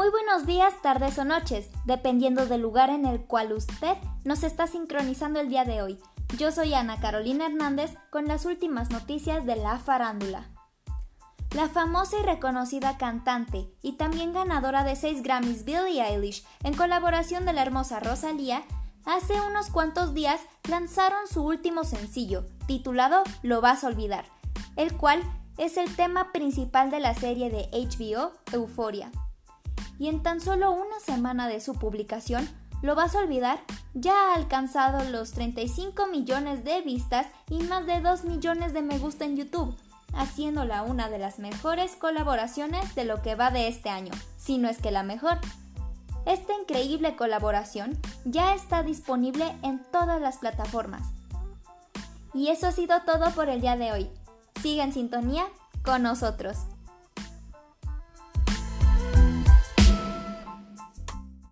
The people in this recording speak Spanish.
Muy buenos días, tardes o noches, dependiendo del lugar en el cual usted nos está sincronizando el día de hoy. Yo soy Ana Carolina Hernández con las últimas noticias de la farándula. La famosa y reconocida cantante y también ganadora de 6 Grammys Billie Eilish, en colaboración de la hermosa Rosalía, hace unos cuantos días lanzaron su último sencillo, titulado Lo vas a olvidar, el cual es el tema principal de la serie de HBO Euphoria y en tan solo una semana de su publicación, Lo vas a olvidar, ya ha alcanzado los 35 millones de vistas y más de 2 millones de me gusta en YouTube, haciéndola una de las mejores colaboraciones de lo que va de este año, si no es que la mejor. Esta increíble colaboración ya está disponible en todas las plataformas. Y eso ha sido todo por el día de hoy. Siga en sintonía con nosotros.